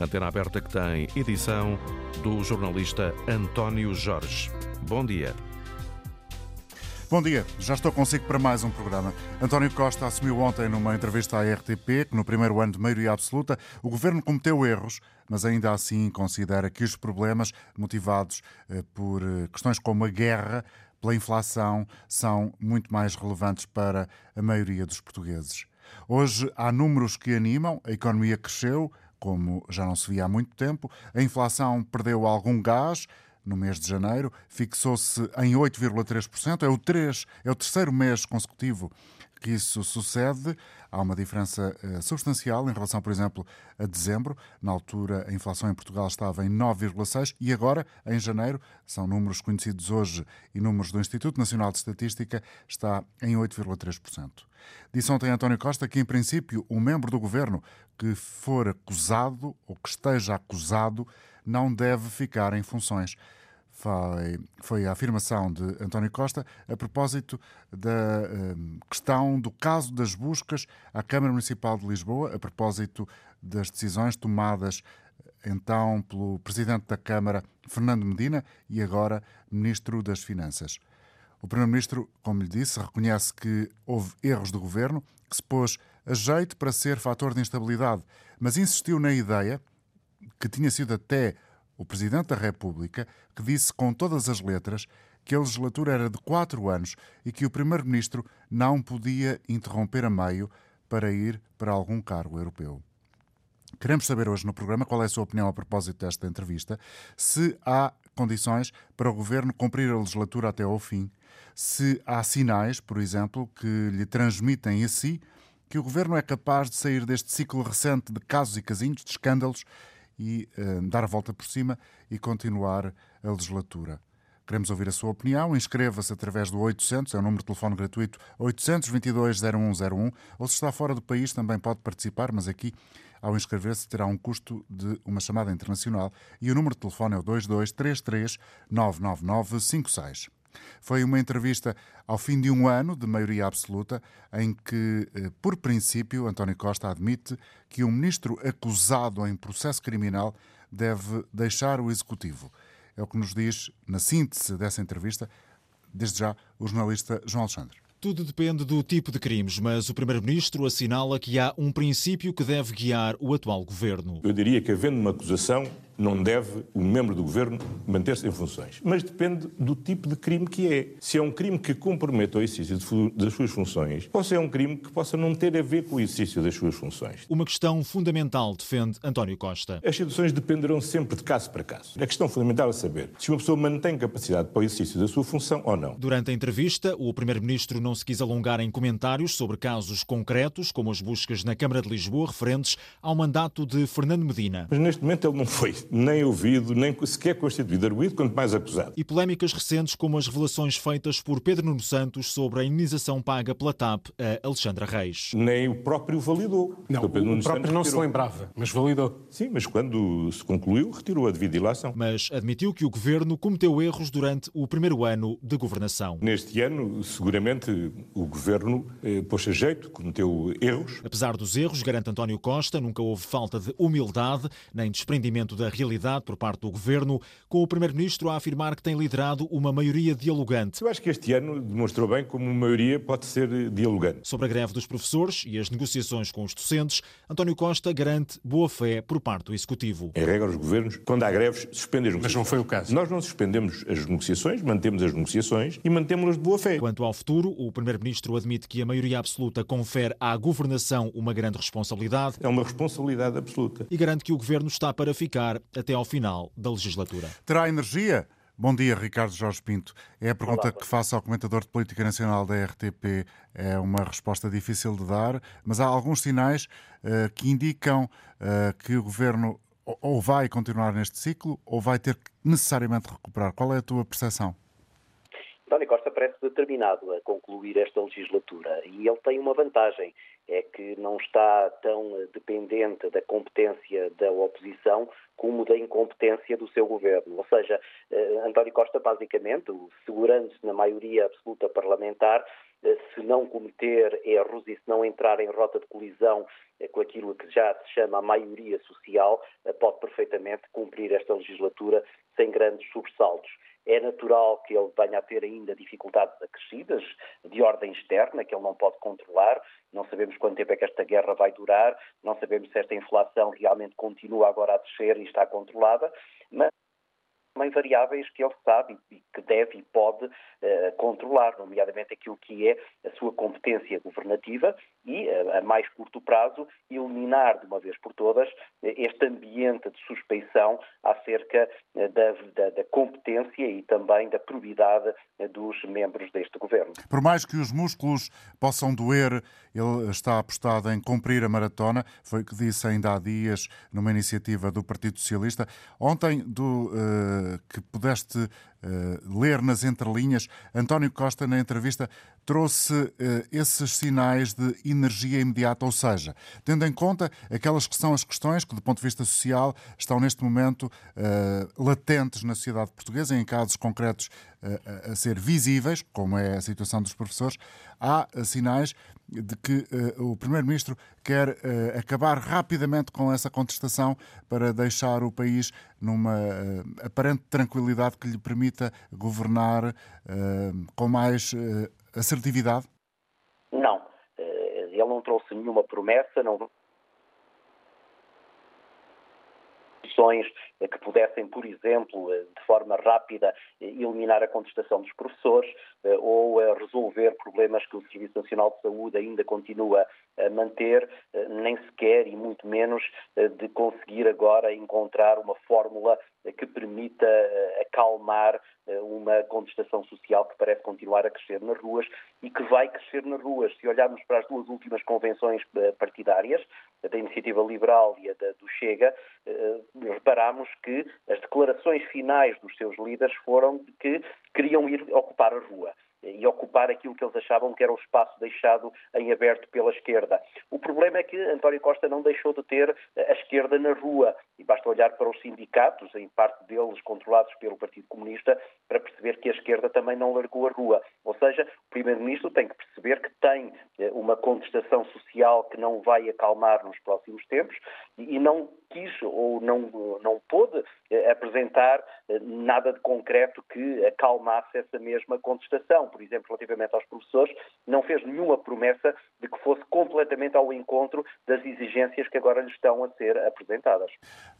Antena aberta que tem edição do jornalista António Jorge. Bom dia. Bom dia, já estou consigo para mais um programa. António Costa assumiu ontem numa entrevista à RTP que no primeiro ano de maioria absoluta o governo cometeu erros, mas ainda assim considera que os problemas motivados eh, por eh, questões como a guerra, pela inflação, são muito mais relevantes para a maioria dos portugueses. Hoje há números que animam, a economia cresceu, como já não se via há muito tempo, a inflação perdeu algum gás, no mês de janeiro, fixou-se em 8,3%. É o, 3, é o terceiro mês consecutivo que isso sucede. Há uma diferença uh, substancial em relação, por exemplo, a dezembro. Na altura, a inflação em Portugal estava em 9,6% e agora, em janeiro, são números conhecidos hoje e números do Instituto Nacional de Estatística, está em 8,3%. Disse ontem António Costa que, em princípio, um membro do governo que for acusado ou que esteja acusado não deve ficar em funções foi, foi a afirmação de António Costa a propósito da um, questão do caso das buscas à Câmara Municipal de Lisboa, a propósito das decisões tomadas então pelo Presidente da Câmara, Fernando Medina, e agora Ministro das Finanças. O Primeiro-Ministro, como lhe disse, reconhece que houve erros do governo, que se pôs a jeito para ser fator de instabilidade, mas insistiu na ideia, que tinha sido até o Presidente da República, que disse com todas as letras que a legislatura era de quatro anos e que o Primeiro-Ministro não podia interromper a meio para ir para algum cargo europeu. Queremos saber hoje no programa qual é a sua opinião a propósito desta entrevista, se há condições para o Governo cumprir a legislatura até ao fim, se há sinais, por exemplo, que lhe transmitem a si que o Governo é capaz de sair deste ciclo recente de casos e casinhos, de escândalos, e uh, dar a volta por cima e continuar a legislatura. Queremos ouvir a sua opinião. Inscreva-se através do 800, é o número de telefone gratuito, 822-0101. Ou se está fora do país, também pode participar, mas aqui, ao inscrever-se, terá um custo de uma chamada internacional. E o número de telefone é o 2233 99956. Foi uma entrevista ao fim de um ano de maioria absoluta, em que, eh, por princípio, António Costa admite que um ministro acusado em processo criminal deve deixar o Executivo. É o que nos diz, na síntese dessa entrevista, desde já, o jornalista João Alexandre. Tudo depende do tipo de crimes, mas o Primeiro-Ministro assinala que há um princípio que deve guiar o atual governo. Eu diria que, havendo uma acusação, não deve o membro do governo manter-se em funções. Mas depende do tipo de crime que é. Se é um crime que compromete o exercício das suas funções, ou se é um crime que possa não ter a ver com o exercício das suas funções. Uma questão fundamental, defende António Costa. As situações dependerão sempre de caso para caso. A questão fundamental é saber se uma pessoa mantém capacidade para o exercício da sua função ou não. Durante a entrevista, o Primeiro-Ministro não se quis alongar em comentários sobre casos concretos, como as buscas na Câmara de Lisboa referentes ao mandato de Fernando Medina. Mas neste momento ele não foi nem ouvido, nem sequer constituído arguído, quanto mais acusado. E polémicas recentes como as revelações feitas por Pedro Nuno Santos sobre a indenização paga pela TAP a Alexandra Reis. Nem o próprio validou. Não, o, Pedro o próprio não se lembrava, mas validou. Sim, mas quando se concluiu, retirou a devida ilação. Mas admitiu que o governo cometeu erros durante o primeiro ano de governação. Neste ano, seguramente, o governo eh, pôs a jeito, cometeu erros. Apesar dos erros, garante António Costa, nunca houve falta de humildade nem desprendimento da realidade por parte do governo, com o primeiro-ministro a afirmar que tem liderado uma maioria dialogante. Eu acho que este ano demonstrou bem como uma maioria pode ser dialogante. Sobre a greve dos professores e as negociações com os docentes, António Costa garante boa fé por parte do executivo. Em regra, os governos, quando há greves, suspendem as negociações. Mas não foi o caso. Nós não suspendemos as negociações, mantemos as negociações e mantemos-las de boa fé. Quanto ao futuro, o primeiro-ministro admite que a maioria absoluta confere à governação uma grande responsabilidade. É uma responsabilidade absoluta. E garante que o governo está para ficar até ao final da legislatura. Terá energia? Bom dia, Ricardo Jorge Pinto. É a pergunta Olá. que faço ao comentador de Política Nacional da RTP. É uma resposta difícil de dar, mas há alguns sinais uh, que indicam uh, que o governo ou vai continuar neste ciclo ou vai ter que necessariamente recuperar. Qual é a tua percepção? António parece determinado a concluir esta legislatura e ele tem uma vantagem, é que não está tão dependente da competência da oposição como da incompetência do seu governo. Ou seja, eh, António Costa, basicamente, segurando-se na maioria absoluta parlamentar, eh, se não cometer erros e se não entrar em rota de colisão com aquilo que já se chama a maioria social, pode perfeitamente cumprir esta legislatura sem grandes sobressaltos. É natural que ele venha a ter ainda dificuldades acrescidas de ordem externa, que ele não pode controlar. Não sabemos quanto tempo é que esta guerra vai durar, não sabemos se esta inflação realmente continua agora a descer e está controlada, mas também variáveis que ele sabe e que deve e pode uh, controlar, nomeadamente aquilo que é a sua competência governativa e, uh, a mais curto prazo, eliminar de uma vez por todas este ambiente de suspeição acerca uh, da, da, da, competência e também da probidade dos membros deste governo. Por mais que os músculos possam doer, ele está apostado em cumprir a maratona, foi o que disse ainda há dias numa iniciativa do Partido Socialista. Ontem, do que pudeste uh, ler nas entrelinhas, António Costa, na entrevista, trouxe uh, esses sinais de energia imediata, ou seja, tendo em conta aquelas que são as questões que, do ponto de vista social, estão neste momento uh, latentes na sociedade portuguesa, em casos concretos a ser visíveis, como é a situação dos professores, há sinais de que uh, o Primeiro-Ministro quer uh, acabar rapidamente com essa contestação para deixar o país numa uh, aparente tranquilidade que lhe permita governar com mais assertividade? Não. ele não trouxe nenhuma promessa, não que pudessem, por exemplo, de forma rápida eliminar a contestação dos professores ou resolver problemas que o Serviço Nacional de Saúde ainda continua manter, nem sequer e muito menos de conseguir agora encontrar uma fórmula que permita acalmar uma contestação social que parece continuar a crescer nas ruas e que vai crescer nas ruas. Se olharmos para as duas últimas convenções partidárias, a da Iniciativa Liberal e a da, do Chega, reparamos que as declarações finais dos seus líderes foram de que queriam ir ocupar a rua e ocupar aquilo que eles achavam que era o espaço deixado em aberto pela esquerda. O problema é que António Costa não deixou de ter a esquerda na rua e basta olhar para os sindicatos, em parte deles controlados pelo Partido Comunista, para perceber que a esquerda também não largou a rua. Ou seja, o Primeiro-Ministro tem que perceber que tem eh, uma contestação social que não vai acalmar nos próximos tempos e não quis ou não, não pôde eh, apresentar eh, nada de concreto que acalmasse essa mesma contestação. Por exemplo, relativamente aos professores, não fez nenhuma promessa de que fosse completamente ao encontro das exigências que agora lhe estão a ser apresentadas.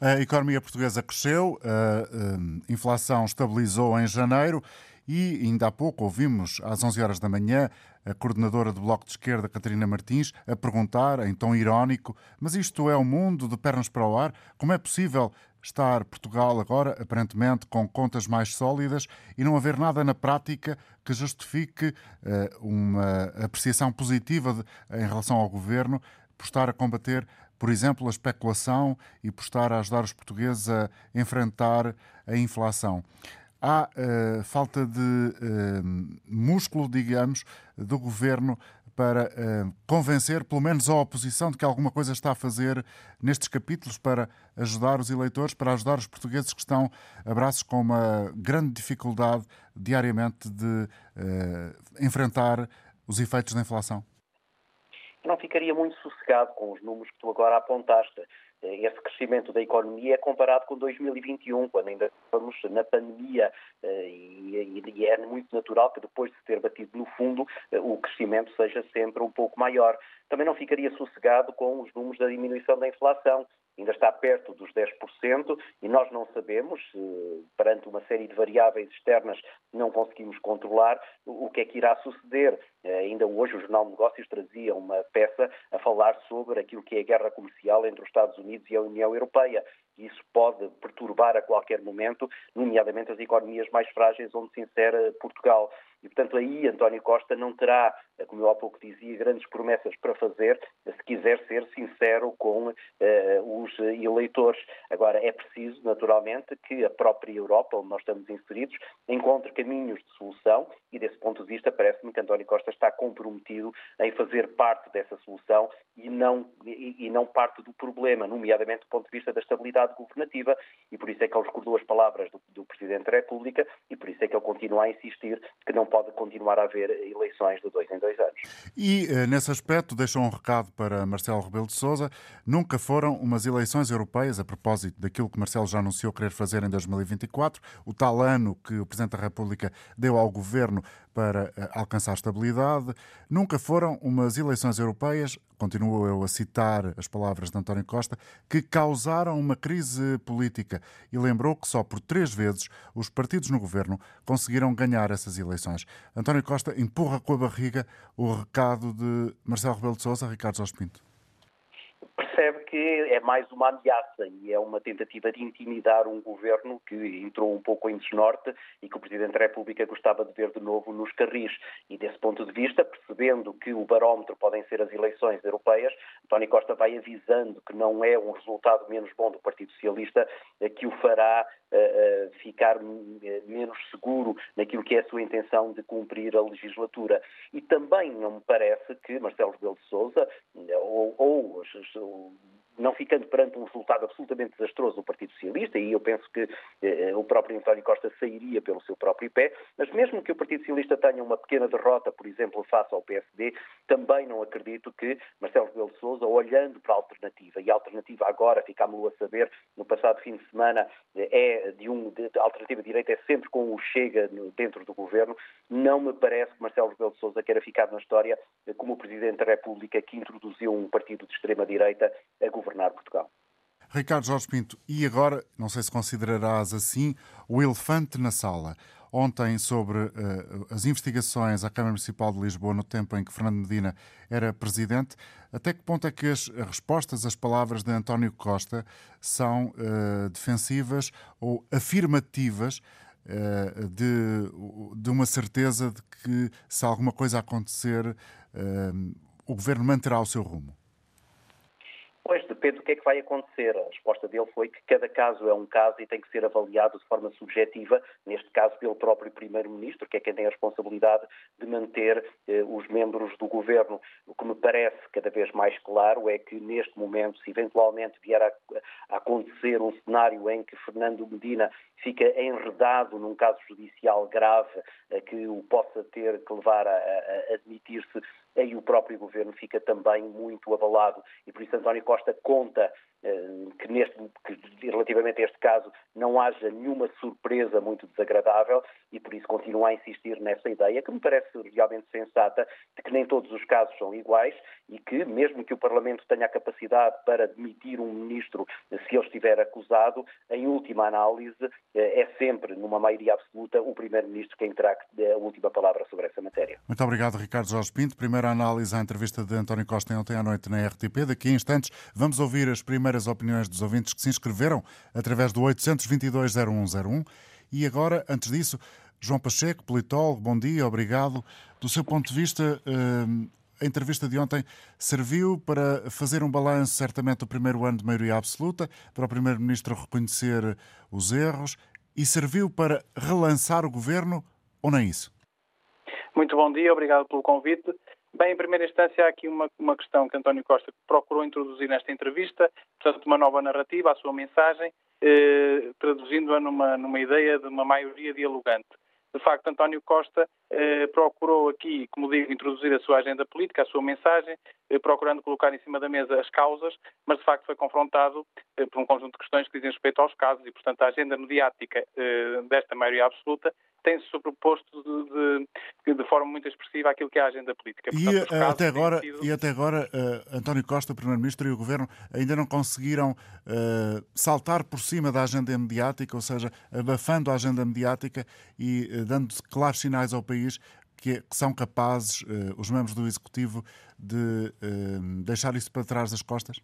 A economia portuguesa cresceu, a inflação estabilizou em janeiro e ainda há pouco ouvimos, às 11 horas da manhã, a coordenadora do Bloco de Esquerda, Catarina Martins, a perguntar, em tom irónico: Mas isto é o um mundo de pernas para o ar? Como é possível estar Portugal agora, aparentemente, com contas mais sólidas e não haver nada na prática que justifique uh, uma apreciação positiva de, em relação ao governo por estar a combater por exemplo, a especulação e por estar a ajudar os portugueses a enfrentar a inflação. Há uh, falta de uh, músculo, digamos, do governo para uh, convencer, pelo menos a oposição, de que alguma coisa está a fazer nestes capítulos para ajudar os eleitores, para ajudar os portugueses que estão a braços com uma grande dificuldade diariamente de enfrentar os efeitos da inflação? não ficaria muito sossegado com os números que tu agora apontaste. Eh, esse crescimento da economia é comparado com 2021, quando ainda estamos na pandemia, eh, e é muito natural que depois de ter batido no fundo, eh, o crescimento seja sempre um pouco maior. Também não ficaria sossegado com os números da diminuição da inflação ainda está perto dos 10% e nós não sabemos, perante uma série de variáveis externas não conseguimos controlar, o que é que irá suceder. Eh, ainda hoje o Jornal de Negócios trazia uma peça a falar sobre aquilo que é a guerra comercial entre os Estados Unidos e a União Europeia. Isso pode perturbar a qualquer momento, nomeadamente as economias mais frágeis onde se insere Portugal. E, portanto, aí António Costa não terá, como eu há pouco dizia, grandes promessas para fazer, se quiser ser sincero com uh, os eleitores. Agora, é preciso, naturalmente, que a própria Europa, onde nós estamos inseridos, encontre caminhos de solução e, desse ponto de vista, parece-me que António Costa está comprometido em fazer parte dessa solução e não, e, e não parte do problema, nomeadamente do ponto de vista da estabilidade estabilidade governativa e por isso é que ele recordou as palavras do, do Presidente da República e por isso é que ele continua a insistir que não pode continuar a haver eleições de dois em dois anos. E, eh, nesse aspecto, deixou um recado para Marcelo Rebelo de Sousa. Nunca foram umas eleições europeias, a propósito daquilo que Marcelo já anunciou querer fazer em 2024, o tal ano que o Presidente da República deu ao Governo para eh, alcançar estabilidade. Nunca foram umas eleições europeias, continuo eu a citar as palavras de António Costa, que causaram uma crise política e lembrou que só por três vezes os partidos no governo conseguiram ganhar essas eleições. António Costa empurra com a barriga o recado de Marcelo Rebelo de Sousa, Ricardo Jorge Pinto é mais uma ameaça e é uma tentativa de intimidar um governo que entrou um pouco em desnorte e que o Presidente da República gostava de ver de novo nos carris. E desse ponto de vista, percebendo que o barómetro podem ser as eleições europeias, António Costa vai avisando que não é um resultado menos bom do Partido Socialista que o fará uh, ficar menos seguro naquilo que é a sua intenção de cumprir a legislatura. E também não me parece que Marcelo Rebelo de Sousa ou, ou não ficando perante um resultado absolutamente desastroso do Partido Socialista, e eu penso que eh, o próprio António Costa sairia pelo seu próprio pé, mas mesmo que o Partido Socialista tenha uma pequena derrota, por exemplo, face ao PSD, também não acredito que Marcelo Rebelo de Sousa, olhando para a alternativa, e a alternativa agora, ficámos a saber, no passado fim de semana, é de um, de, de alternativa direita é sempre com o Chega no, dentro do governo, não me parece que Marcelo Rebelo de Sousa queira ficar na história como o Presidente da República que introduziu um partido de extrema-direita a governar governar Portugal. Ricardo Jorge Pinto, e agora, não sei se considerarás assim, o elefante na sala. Ontem, sobre uh, as investigações à Câmara Municipal de Lisboa no tempo em que Fernando Medina era presidente, até que ponto é que as respostas às palavras de António Costa são uh, defensivas ou afirmativas uh, de, de uma certeza de que, se alguma coisa acontecer, o governo manterá o seu rumo? Depende do que é que vai acontecer. A resposta dele foi que cada caso é um caso e tem que ser avaliado de forma subjetiva, neste caso pelo próprio Primeiro-Ministro, que é quem tem a responsabilidade de manter eh, os membros do Governo. O que me parece cada vez mais claro é que, neste momento, se eventualmente vier a, a acontecer um cenário em que Fernando Medina fica enredado num caso judicial grave eh, que o possa ter que levar a, a admitir-se aí o próprio governo fica também muito abalado. E por isso António Costa conta que, neste, que relativamente a este caso não haja nenhuma surpresa muito desagradável e por isso continuo a insistir nessa ideia que me parece realmente sensata de que nem todos os casos são iguais e que mesmo que o Parlamento tenha a capacidade para demitir um ministro se ele estiver acusado, em última análise eh, é sempre, numa maioria absoluta, o Primeiro-Ministro quem terá a última palavra sobre essa matéria. Muito obrigado, Ricardo Jorge Pinto. Primeira análise à entrevista de António Costa ontem à noite na RTP. Daqui a instantes vamos ouvir as primeiras primeiras opiniões dos ouvintes que se inscreveram através do 822-0101. E agora, antes disso, João Pacheco, politólogo, bom dia, obrigado. Do seu ponto de vista, eh, a entrevista de ontem serviu para fazer um balanço, certamente, do primeiro ano de maioria absoluta, para o Primeiro-Ministro reconhecer os erros e serviu para relançar o governo ou nem isso? Muito bom dia, obrigado pelo convite. Bem, em primeira instância, há aqui uma, uma questão que António Costa procurou introduzir nesta entrevista, portanto, uma nova narrativa, a sua mensagem, eh, traduzindo-a numa, numa ideia de uma maioria dialogante. De facto, António Costa eh, procurou aqui, como digo, introduzir a sua agenda política, a sua mensagem, eh, procurando colocar em cima da mesa as causas, mas de facto foi confrontado eh, por um conjunto de questões que dizem respeito aos casos e, portanto, a agenda mediática eh, desta maioria absoluta tem-se sobreposto de, de, de, forma muito expressiva àquilo que é a agenda política. Portanto, e, até agora, sido... e até agora, uh, António Costa, Primeiro-Ministro e o Governo ainda não conseguiram uh, saltar por cima da agenda mediática, ou seja, abafando a agenda mediática e uh, dando claros sinais ao país que são capazes, os membros do Executivo, de deixar isso para trás das costas?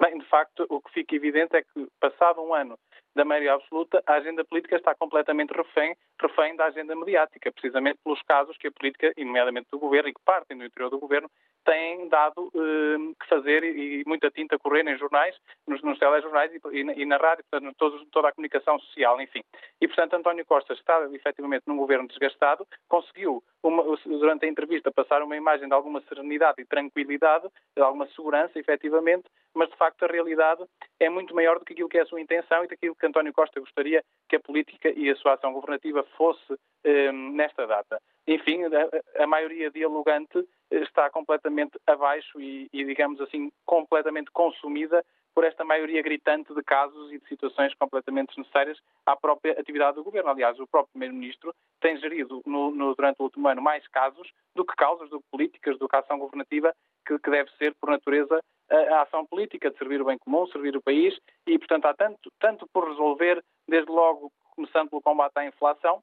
Bem, de facto, o que fica evidente é que, passado um ano da maioria absoluta, a agenda política está completamente refém refém da agenda mediática, precisamente pelos casos que a política, e nomeadamente do governo, e que partem do interior do governo, têm dado eh, que fazer e, e, muita tinta correr em jornais, nos, nos telejornais e, e, e na rádio, portanto, todos, toda a comunicação social, enfim. E, portanto, António Costa está efetivamente num governo desgastado, conseguiu, uma, durante a entrevista, passar uma imagem de alguma serenidade e tranquilidade, de alguma segurança, efetivamente, mas, de facto, a realidade é muito maior do que aquilo que é a sua intenção e daquilo que António Costa gostaria que a política e a sua ação governativa fosse eh, nesta data. Enfim, a, a maioria dialogante está completamente abaixo e, e, digamos assim, completamente consumida por esta maioria gritante de casos e de situações completamente desnecessárias à própria atividade do governo. Aliás, o próprio Primeiro-Ministro tem gerido no, no, durante o último ano mais casos do que causas, do que políticas, do que ação governativa, que, que deve ser, por natureza, a, a, ação política de servir o bem comum, servir o país, e, portanto, há tanto, tanto por resolver, desde logo, começando pelo combate à inflação,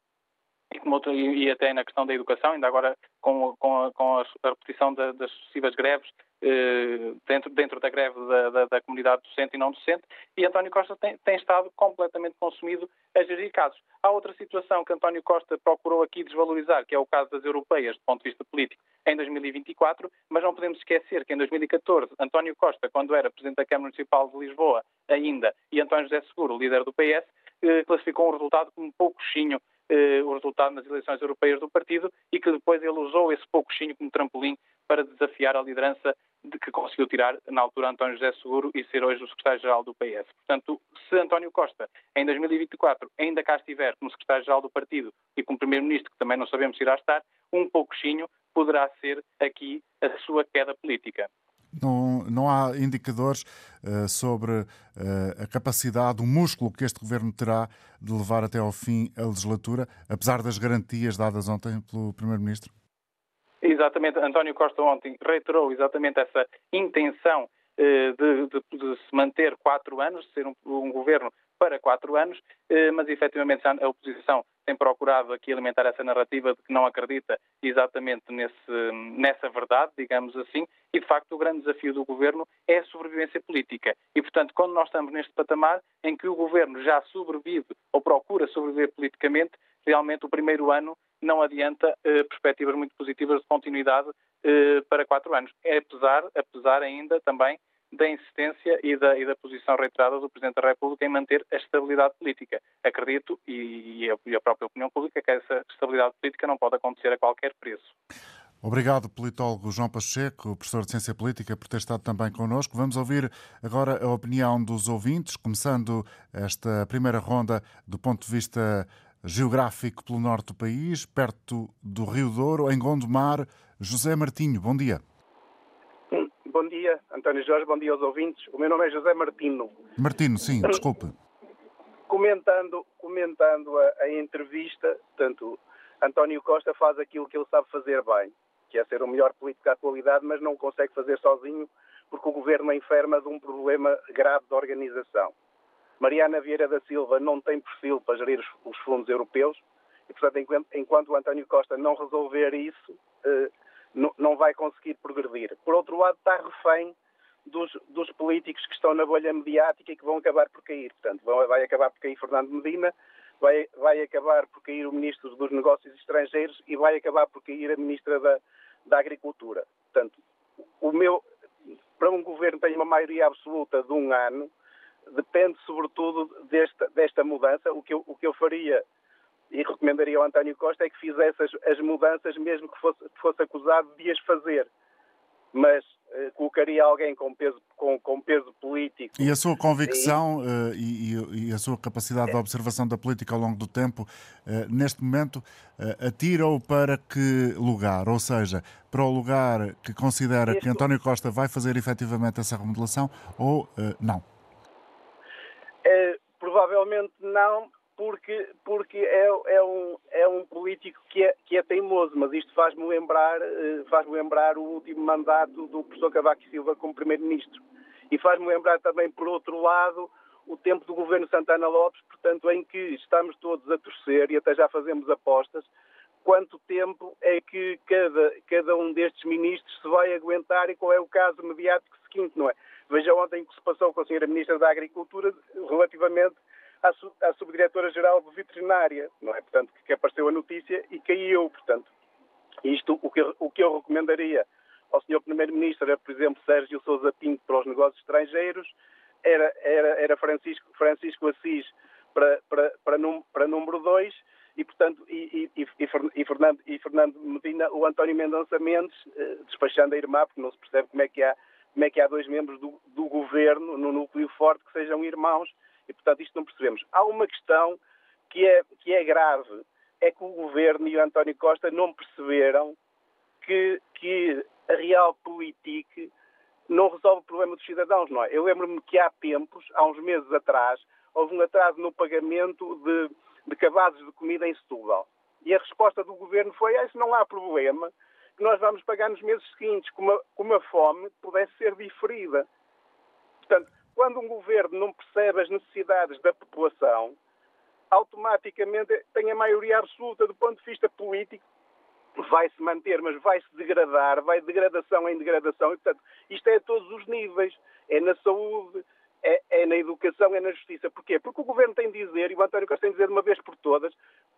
e, outro, e, até na questão da educação, ainda agora com, com, com a repetição da, das sucessivas greves dentro, dentro da greve da, da, da, comunidade docente e não docente, e António Costa tem, tem, estado completamente consumido a gerir casos. Há outra situação que António Costa procurou aqui desvalorizar, que é o caso das europeias, do ponto de vista político, em 2024, mas não podemos esquecer que em 2014, António Costa, quando era Presidente da Câmara Municipal de Lisboa ainda, e António José Seguro, líder do PS, eh, classificou um resultado como pouco chinho eh, o resultado nas eleições europeias do partido e que depois ele usou esse poucochinho como trampolim para desafiar a liderança de que conseguiu tirar, na altura, António José Seguro e ser hoje o secretário-geral do PS. Portanto, se António Costa, em 2024, ainda cá estiver como secretário-geral do partido e como primeiro-ministro, que também não sabemos se irá estar, um pouquinho poderá ser aqui a sua queda política. Não, não há indicadores uh, sobre uh, a capacidade, o músculo que este governo terá de levar até ao fim a legislatura, apesar das garantias dadas ontem pelo Primeiro-Ministro? Exatamente. António Costa ontem reiterou exatamente essa intenção uh, de, de, de, se manter quatro anos, ser um, um governo para quatro anos, mas efetivamente a oposição tem procurado aqui alimentar essa narrativa de que não acredita exatamente nesse, nessa verdade, digamos assim, e de facto o grande desafio do governo é a sobrevivência política. E portanto, quando nós estamos neste patamar em que o governo já sobrevive ou procura sobreviver politicamente, realmente o primeiro ano não adianta eh, perspectivas muito positivas de continuidade eh, para quatro anos. É apesar, apesar ainda também da insistência e da, e da, posição reiterada do Presidente da República em manter a estabilidade política. Acredito, e, e a própria opinião pública, que essa estabilidade política não pode acontecer a qualquer preço. Obrigado, politólogo João Pacheco, professor de Ciência Política, por ter estado também connosco. Vamos ouvir agora a opinião dos ouvintes, começando esta primeira ronda do ponto de vista geográfico pelo norte do país, perto do Rio Douro, em Gondomar. José Martinho, bom dia. Bom dia, António Jorge, bom dia aos ouvintes. O meu nome é José Martino. Martino, sim, desculpe. Comentando, comentando a, a entrevista, portanto, António Costa faz aquilo que ele sabe fazer bem, que é ser o melhor político da atualidade, mas não consegue fazer sozinho porque o governo é enferma de um problema grave de organização. Mariana Vieira da Silva não tem perfil para gerir os, os fundos europeus e, portanto, enquanto, enquanto o António Costa não resolver isso, eh, não, vai conseguir progredir. Por outro lado, está refém dos, dos, políticos que estão na bolha mediática e que vão acabar por cair. Portanto, vai acabar por cair Fernando Medina, vai, vai acabar por cair o Ministro dos Negócios Estrangeiros e vai acabar por cair a Ministra da, da Agricultura. Portanto, o meu, para um governo que tem uma maioria absoluta de um ano, depende sobretudo desta, desta mudança. O que, eu, o que eu faria e recomendaria ao António Costa é que fizesse as, as mudanças, mesmo que fosse, fosse acusado de as fazer. Mas uh, colocaria alguém com peso, com, com peso político. E a sua convicção e, e, a sua capacidade de observação da política ao longo do tempo, uh, neste momento, atira-o para que lugar? Ou seja, para o lugar que considera que António Costa vai fazer efetivamente essa remodelação ou não? provavelmente não, porque, porque é, é, um, é um político que é, que é teimoso, mas isto faz-me lembrar, eh, faz lembrar o último mandato do professor Cavaco Silva como Primeiro-Ministro. E faz-me lembrar também, por outro lado, o tempo do governo Santana Lopes, portanto, em que estamos todos a torcer e até já fazemos apostas, quanto tempo é que cada, cada um destes ministros se vai aguentar e qual é o caso mediático seguinte, não é? Veja ontem o que se passou com a senhora Ministra da Agricultura relativamente à, subdiretora-geral de veterinária, não é? Portanto, que apareceu a notícia e caiu, portanto. Isto, o que, o que eu recomendaria ao Sr. Primeiro-Ministro era, por exemplo, Sérgio Sousa Pinto para os negócios estrangeiros, era, era, era Francisco, Francisco Assis para, para, para, num, para número 2 e, portanto, e, e, e, Fernando, e Fernando Medina, o António Mendonça Mendes, eh, despachando a irmã, porque não se percebe como é que há, como é que há dois membros do, do governo no núcleo forte que sejam irmãos e, portanto, isto não percebemos. Há uma questão que é, que é grave, é que o governo e o António Costa não perceberam que, que a realpolitik não resolve o problema dos cidadãos, não é? Eu lembro-me que há tempos, há uns meses atrás, houve um atraso no pagamento de, de cabazes de comida em Setúbal. E a resposta do governo foi: ah, isso não há problema, que nós vamos pagar nos meses seguintes, como a, como a fome pudesse ser diferida. Portanto, quando um governo não percebe as necessidades da população, automaticamente tem a maioria absoluta do ponto de vista político, vai se manter, mas vai se degradar, vai de degradação em degradação, e portanto, isto é a todos os níveis, é na saúde, é, é, na educação, é na justiça. Porquê? Porque o Governo tem de dizer, e o António Costa tem de dizer de uma vez por todas,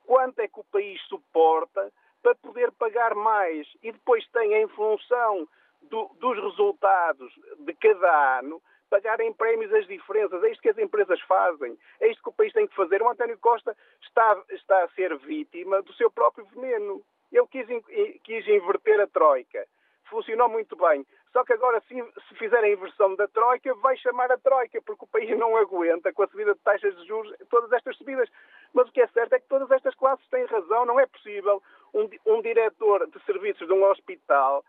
quanto é que o país suporta para poder pagar mais. E depois tem, em função do, dos resultados de cada ano, pagarem prémios as diferenças. É isto que as empresas fazem. É isto que o país tem que fazer. O António Costa está, está a ser vítima do seu próprio veneno. Ele quis, quis inverter a Troika. Funcionou muito bem. Só que agora, se, se fizer a inversão da Troika, vai chamar a Troika, porque o país não aguenta com a subida de taxas de juros, todas estas subidas. Mas o que é certo é que todas estas classes têm razão. Não é possível um, um diretor de serviços de um hospital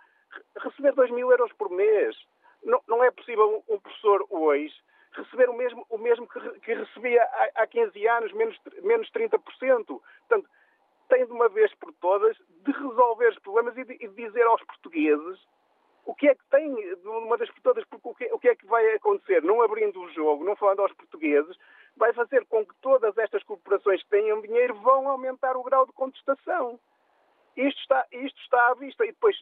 receber 2 mil euros por mês. Não, não é possível um professor hoje receber o mesmo, o mesmo que, que recebia há, há 15 anos, menos, menos 30%. Portanto, tem de uma vez por todas de resolver os problemas e de, e de dizer aos portugueses o que é que tem, de uma vez por todas, porque o que, o que, é que vai acontecer? Não abrindo o jogo, não falando aos portugueses, vai fazer com que todas estas corporações que tenham dinheiro vão aumentar o grau de contestação. Isto está, isto está à vista. E depois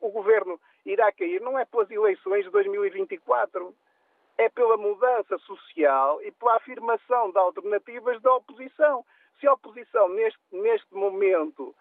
o governo irá cair, não é pelas eleições de 2024, é pela mudança social e pela afirmação de alternativas da oposição. Se a oposição, neste, neste momento,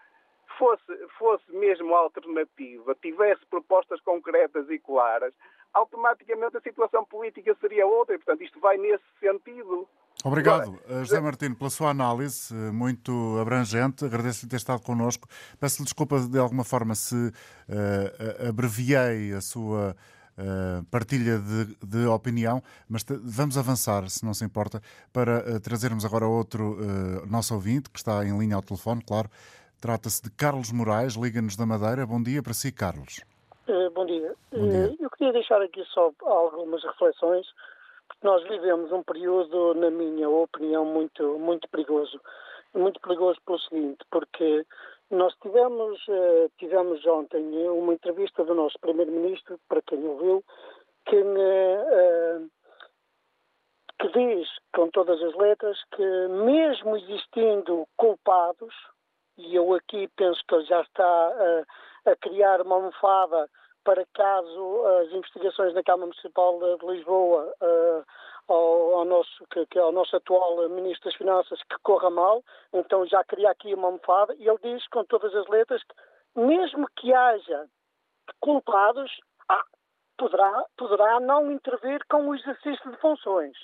fosse, fosse mesmo alternativa, tivesse propostas concretas e claras, automaticamente a situação política seria outra e, portanto, isto vai nesse sentido. Obrigado, Agora, José Martino, pela sua análise eh, muito abrangente. Agradeço-lhe ter estado connosco. Peço-lhe desculpa de alguma forma se uh, abreviei a sua uh, partilha de, de, opinião, mas vamos avançar, se não se importa, para uh, trazermos agora outro nosso ouvinte que está em linha ao telefone, claro. Trata-se de Carlos Moraes, liga-nos da Madeira. Bom dia para si, Carlos. bom dia. Bom dia. eu queria deixar aqui só algumas reflexões nós vivemos um período, na minha opinião, muito, muito perigoso. Muito perigoso pelo seguinte, porque nós tivemos, eh, tivemos ontem uma entrevista do nosso Primeiro-Ministro, para quem ouviu, que, eh, que diz com todas as letras que mesmo existindo culpados, e eu aqui penso que ele já está a, a criar uma almofada para caso as investigações na Câmara Municipal de Lisboa uh, ao, ao, nosso, que, que é o nosso atual Ministro das Finanças que corra mal, então já cria aqui uma almofada e ele diz com todas as letras que mesmo que haja culpados, ah, poderá, poderá não intervir com o exercício de funções.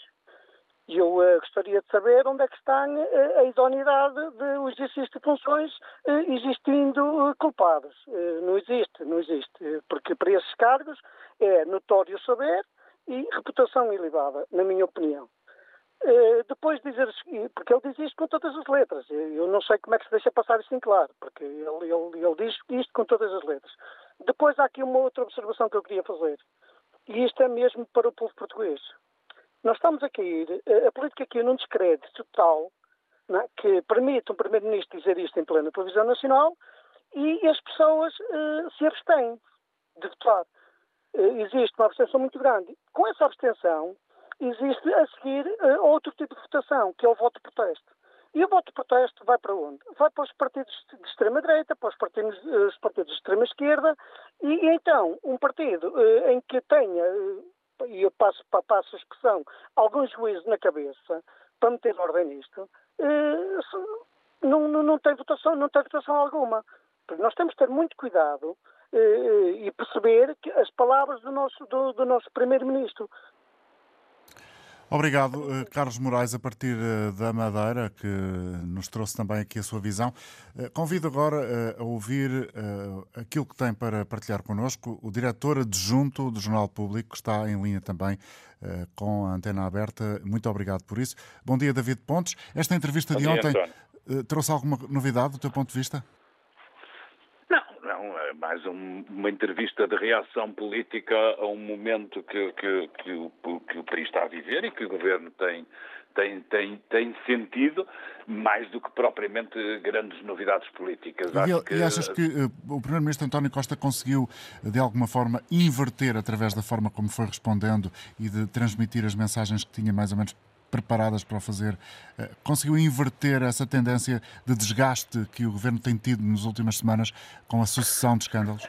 E eu uh, gostaria de saber onde é que está uh, a idoneidade do exercício de funções uh, existindo culpados. não existe, não existe. Porque para esses cargos é notório saber e reputação elevada, na minha opinião. depois dizer, porque ele diz isto com todas as letras, eu não sei como é que se deixa passar isso em claro, porque ele, ele, ele diz isto com todas as letras. Depois há aqui uma outra observação que eu queria fazer, e isto é mesmo para o povo português. Nós estamos a cair, a política aqui num descrédito tal é? que permite um Primeiro-Ministro dizer isto em plena televisão nacional e as pessoas uh, se abstêm de votar. Uh, existe uma abstenção muito grande. Com essa abstenção, existe a seguir uh, outro tipo de votação, que é o voto de protesto. E o voto de protesto vai para onde? Vai para os partidos de extrema-direita, para os partidos, os partidos de extrema-esquerda, e, e, então um partido em que tenha e eu passo, passo a expressão, algum juízo na cabeça, para meter ordem nisto, eh, não, não, não, tem votação, não tem votação alguma. Nós temos que ter muito cuidado e perceber que as palavras do nosso, do, do nosso Primeiro-Ministro. Obrigado, eh, Carlos Moraes, a partir eh, da Madeira, que nos trouxe também aqui a sua visão. Eh, convido agora a ouvir aquilo que tem para partilhar connosco o diretor adjunto do Jornal Público, que está em linha também com a antena aberta. Muito obrigado por isso. Bom dia, David Pontes. Esta entrevista Bom de dia, ontem António. trouxe alguma novidade do teu ponto de vista? Mais um, uma entrevista de reação política a um momento que, que, que, o, que o país está a viver e que o governo tem, tem, tem, tem sentido, mais do que propriamente grandes novidades políticas. E, que... e achas que uh, o Primeiro-Ministro António Costa conseguiu, de alguma forma, inverter através da forma como foi respondendo e de transmitir as mensagens que tinha mais ou menos preparadas para o fazer, eh, conseguiu inverter essa tendência de desgaste que o governo tem tido nas últimas semanas com a sucessão de escândalos?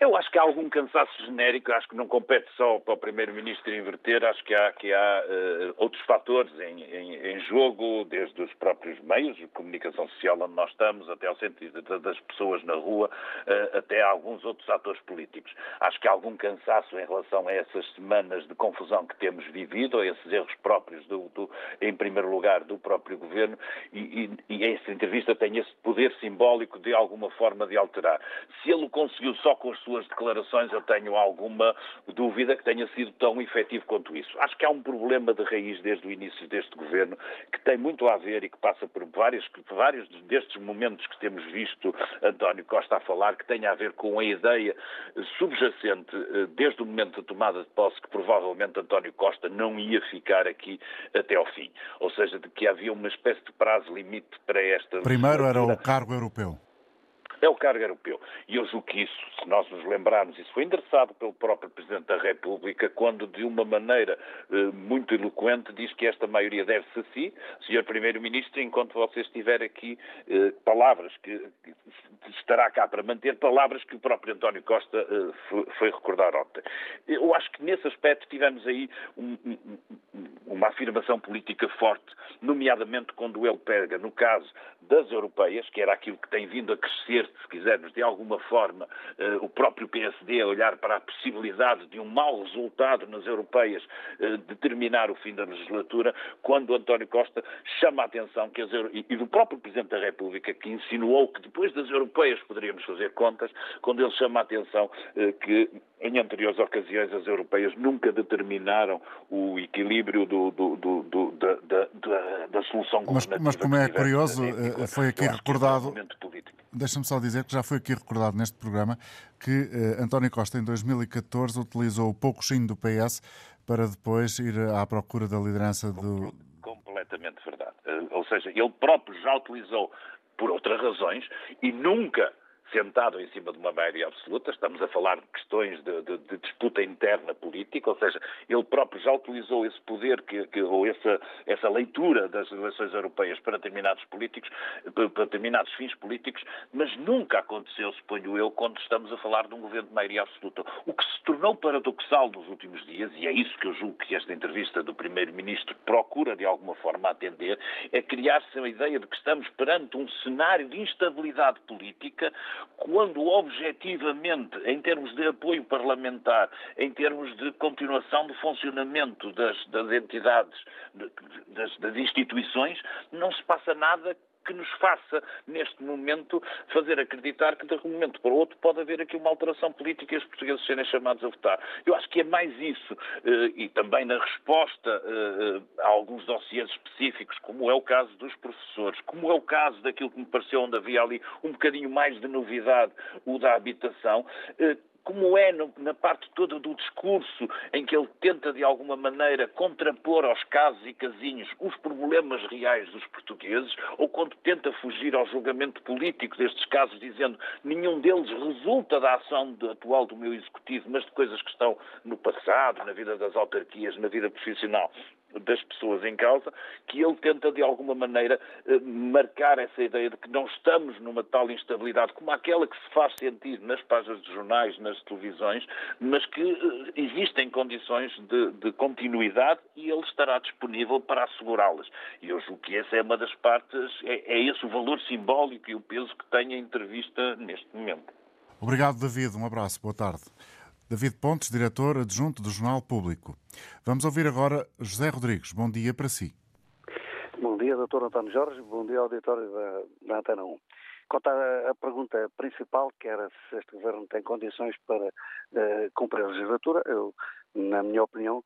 Eu acho que há algum cansaço genérico, acho que não compete só para o Primeiro-Ministro inverter, acho que há, que há uh, outros fatores em, em, em, jogo, desde os próprios meios de comunicação social onde nós estamos, até ao sentido das pessoas na rua, uh, até alguns outros atores políticos. Acho que há algum cansaço em relação a essas semanas de confusão que temos vivido, a esses erros próprios, do, do, em primeiro lugar, do próprio Governo, e, e, e essa entrevista tem esse poder simbólico de alguma forma de alterar. Se ele o conseguiu só com as suas suas declarações, eu tenho alguma dúvida que tenha sido tão efetivo quanto isso. Acho que há um problema de raiz desde o início deste governo que tem muito a ver e que passa por vários, vários destes momentos que temos visto António Costa a falar, que tem a ver com a ideia subjacente eh, desde o momento da tomada de posse que provavelmente António Costa não ia ficar aqui até ao fim. Ou seja, de que havia uma espécie de prazo limite para esta. Primeiro era o cargo europeu é o cargo europeu. E eu julgo que isso, se nós nos lembrarmos, isso foi endereçado pelo próprio Presidente da República, quando de uma maneira eh, muito eloquente diz que esta maioria deve-se a si, Sr. Primeiro-Ministro, enquanto você estiver aqui, eh, palavras que, que, estará cá para manter, palavras que o próprio António Costa eh, foi, foi, recordar ontem. Eu acho que nesse aspecto tivemos aí um, um, uma afirmação política forte, nomeadamente quando ele pega, no caso das europeias, que era aquilo que tem vindo a crescer se quisermos, de alguma forma, eh, o próprio PSD a olhar para a possibilidade de um mau resultado nas europeias eh, determinar o fim da legislatura, quando António Costa chama a atenção que as e do próprio Presidente da República, que insinuou que depois das europeias poderíamos fazer contas, quando ele chama a atenção eh, que em anteriores ocasiões as europeias nunca determinaram o equilíbrio do, do, do, da, da, da, da, solução governativa. Mas, mas como é curioso, foi aqui recordado, deixa-me só dizer que já foi aqui recordado neste programa que uh, António Costa, em 2014, utilizou o pouco chinho do PS para depois ir à procura da liderança do. Completamente verdade. Uh, ou seja, ele próprio já utilizou por outras razões e nunca sentado em cima de uma maioria absoluta, estamos a falar de questões de, de, de disputa interna política, ou seja, ele próprio já utilizou esse poder que, que, ou essa, essa leitura das eleições europeias para determinados políticos, para determinados fins políticos, mas nunca aconteceu, suponho eu, quando estamos a falar de um governo de maioria absoluta. O que se tornou paradoxal nos últimos dias, e é isso que eu julgo que esta entrevista do Primeiro-Ministro procura de alguma forma atender, é criar-se a ideia de que estamos perante um cenário de instabilidade política quando objetivamente, em termos de apoio parlamentar, em termos de continuação do funcionamento das, das entidades, das, das instituições, não se passa nada que nos faça, neste momento, fazer acreditar que de um momento para o outro pode haver aqui uma alteração política e os portugueses serem chamados a votar. Eu acho que é mais isso, eh, e também na resposta eh, a alguns dossiês específicos, como é o caso dos professores, como é o caso daquilo que me pareceu onde havia ali um bocadinho mais de novidade, o da habitação, eh, como é no, na parte toda do discurso em que ele tenta de alguma maneira contrapor aos casos e casinhos os problemas reais dos portugueses, ou quando tenta fugir ao julgamento político destes casos, dizendo nenhum deles resulta da ação de, atual do meu executivo, mas de coisas que estão no passado, na vida das autarquias, na vida profissional das pessoas em causa, que ele tenta de alguma maneira eh, marcar essa ideia de que não estamos numa tal instabilidade como aquela que se faz sentir nas páginas de jornais, nas televisões, mas que eh, existem condições de, de continuidade e ele estará disponível para assegurá-las. E eu julgo que essa é uma das partes, é, é esse o valor simbólico e o peso que tem a entrevista neste momento. Obrigado, David. Um abraço. Boa tarde. David Pontes, diretor adjunto do Jornal Público. Vamos ouvir agora José Rodrigues. Bom dia para si. Bom dia, doutor António Jorge. Bom dia, auditório da, da Antena 1. Quanto à, pergunta principal, que era se este governo tem condições para uh, cumprir a legislatura, eu, na minha opinião,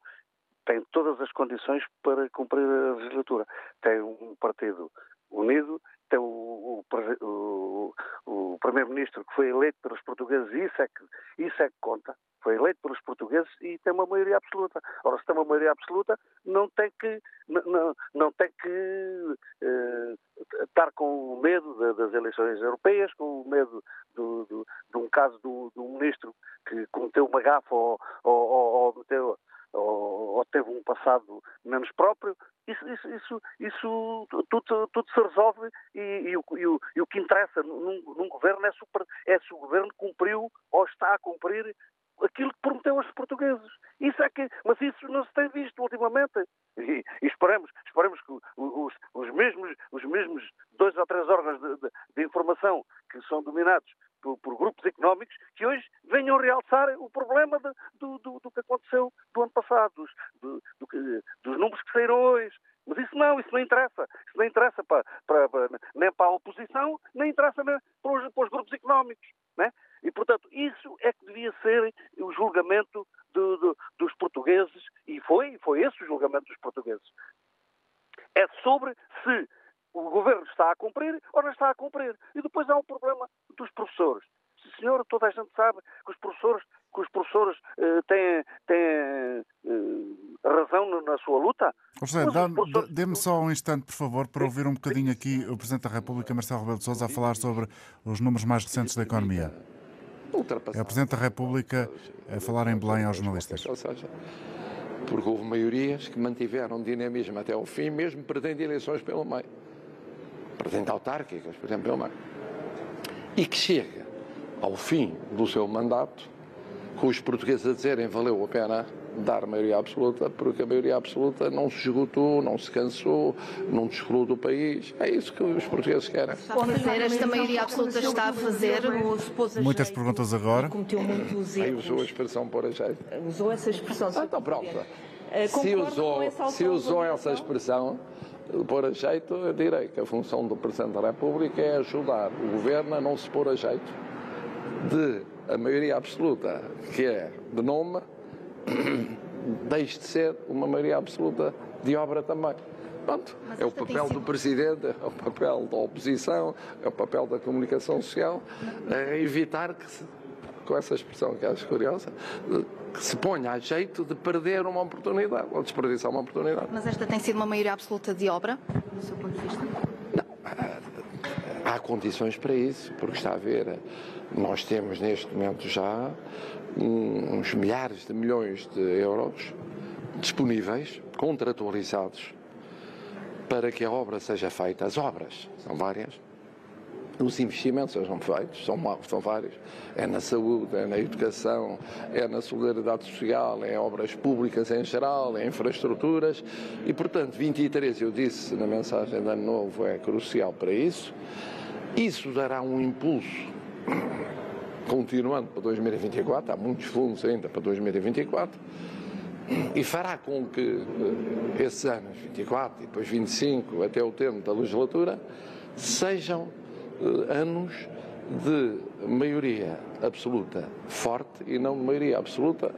tem todas as condições para cumprir a legislatura. Tem um partido unido, tem o, o, o, o Primeiro-Ministro que foi eleito pelos portugueses, isso é que, isso é que conta, foi eleito pelos portugueses e tem uma maioria absoluta. Ora, se tem uma maioria absoluta, não tem que, não, não tem que eh, estar com medo de, das eleições europeias, com medo do, do, de um caso do, um ministro que cometeu uma gafa ou, ou, ou, ou, ou, teve um passado menos próprio, isso, isso, isso, isso tudo, tudo, se resolve e, e, o, e, o, e, o, que interessa num, num governo é, é se o governo cumpriu ou está a cumprir aquilo que prometeu aos portugueses. Isso é que, mas isso não se tem visto ultimamente. E, e esperamos que os, os, mesmos, os mesmos dois ou três órgãos de, de, de informação que são dominados por, por, grupos económicos que hoje venham realçar o problema de, do, do, do, que aconteceu do ano passado, dos, do, dos números que saíram hoje. Mas isso não, isso não interessa. Isso não interessa para, para, nem para a oposição, nem interessa para, os, para os grupos económicos. Né? E, portanto, isso é que devia ser o julgamento do, do, dos portugueses, e foi, foi esse o julgamento dos portugueses. É sobre se o governo está a cumprir ou não está a cumprir. E depois há o problema dos professores. Senhor, toda a gente sabe que os professores, que os professores uh, têm, têm uh, razão na sua luta. José, professores... dê-me só um instante, por favor, para ouvir um bocadinho aqui o Presidente da República, Marcelo Rebelo de Sousa, a falar sobre os números mais recentes da economia. É o Presidente da República a falar em Belém aos jornalistas. Ou seja, porque houve maiorias que mantiveram dinamismo até ao fim, mesmo perdendo eleições pelo meio. Perdendo autárquicas, por exemplo, pelo meio. E que chega ao fim do seu mandato com os portugueses a dizerem valeu a pena dar maioria absoluta, porque a maioria absoluta não se esgotou, não se cansou, não descolou do país. É isso que os portugueses querem. Fazer esta maioria absoluta está a fazer Muitas perguntas agora. Aí usou a expressão por a jeito. Usou essa expressão. Ah, então pronto. Eh, se usou, se usou essa expressão, por a jeito, eu direi que a função do Presidente da República é ajudar o Governo a não se pôr a jeito de a maioria absoluta, que é de nome, deixe de ser uma maioria absoluta de obra também. Pronto, é o papel do Presidente, é o papel da oposição, é o papel da comunicação social, é evitar que, se, com essa expressão que acho curiosa, que se ponha a jeito de perder uma oportunidade, ou desperdiçar uma oportunidade. Mas esta tem sido uma maioria absoluta de obra, do seu ponto de vista? Não, há condições para isso, porque está a ver, nós temos neste momento já uns milhares de milhões de euros disponíveis, contratualizados, para que a obra seja feita. As obras são várias, os investimentos são feitos, são, são vários. É na saúde, é na educação, é na solidariedade social, é em obras públicas em geral, é em infraestruturas. E, portanto, 23, eu disse na mensagem de Ano Novo, é crucial para isso. Isso dará um impulso continuando para 2024, há muitos fundos ainda para 2024, e fará com que eh, esses anos, 24 e depois 25, até o termo da legislatura, sejam eh, anos de maioria absoluta forte e não de maioria absoluta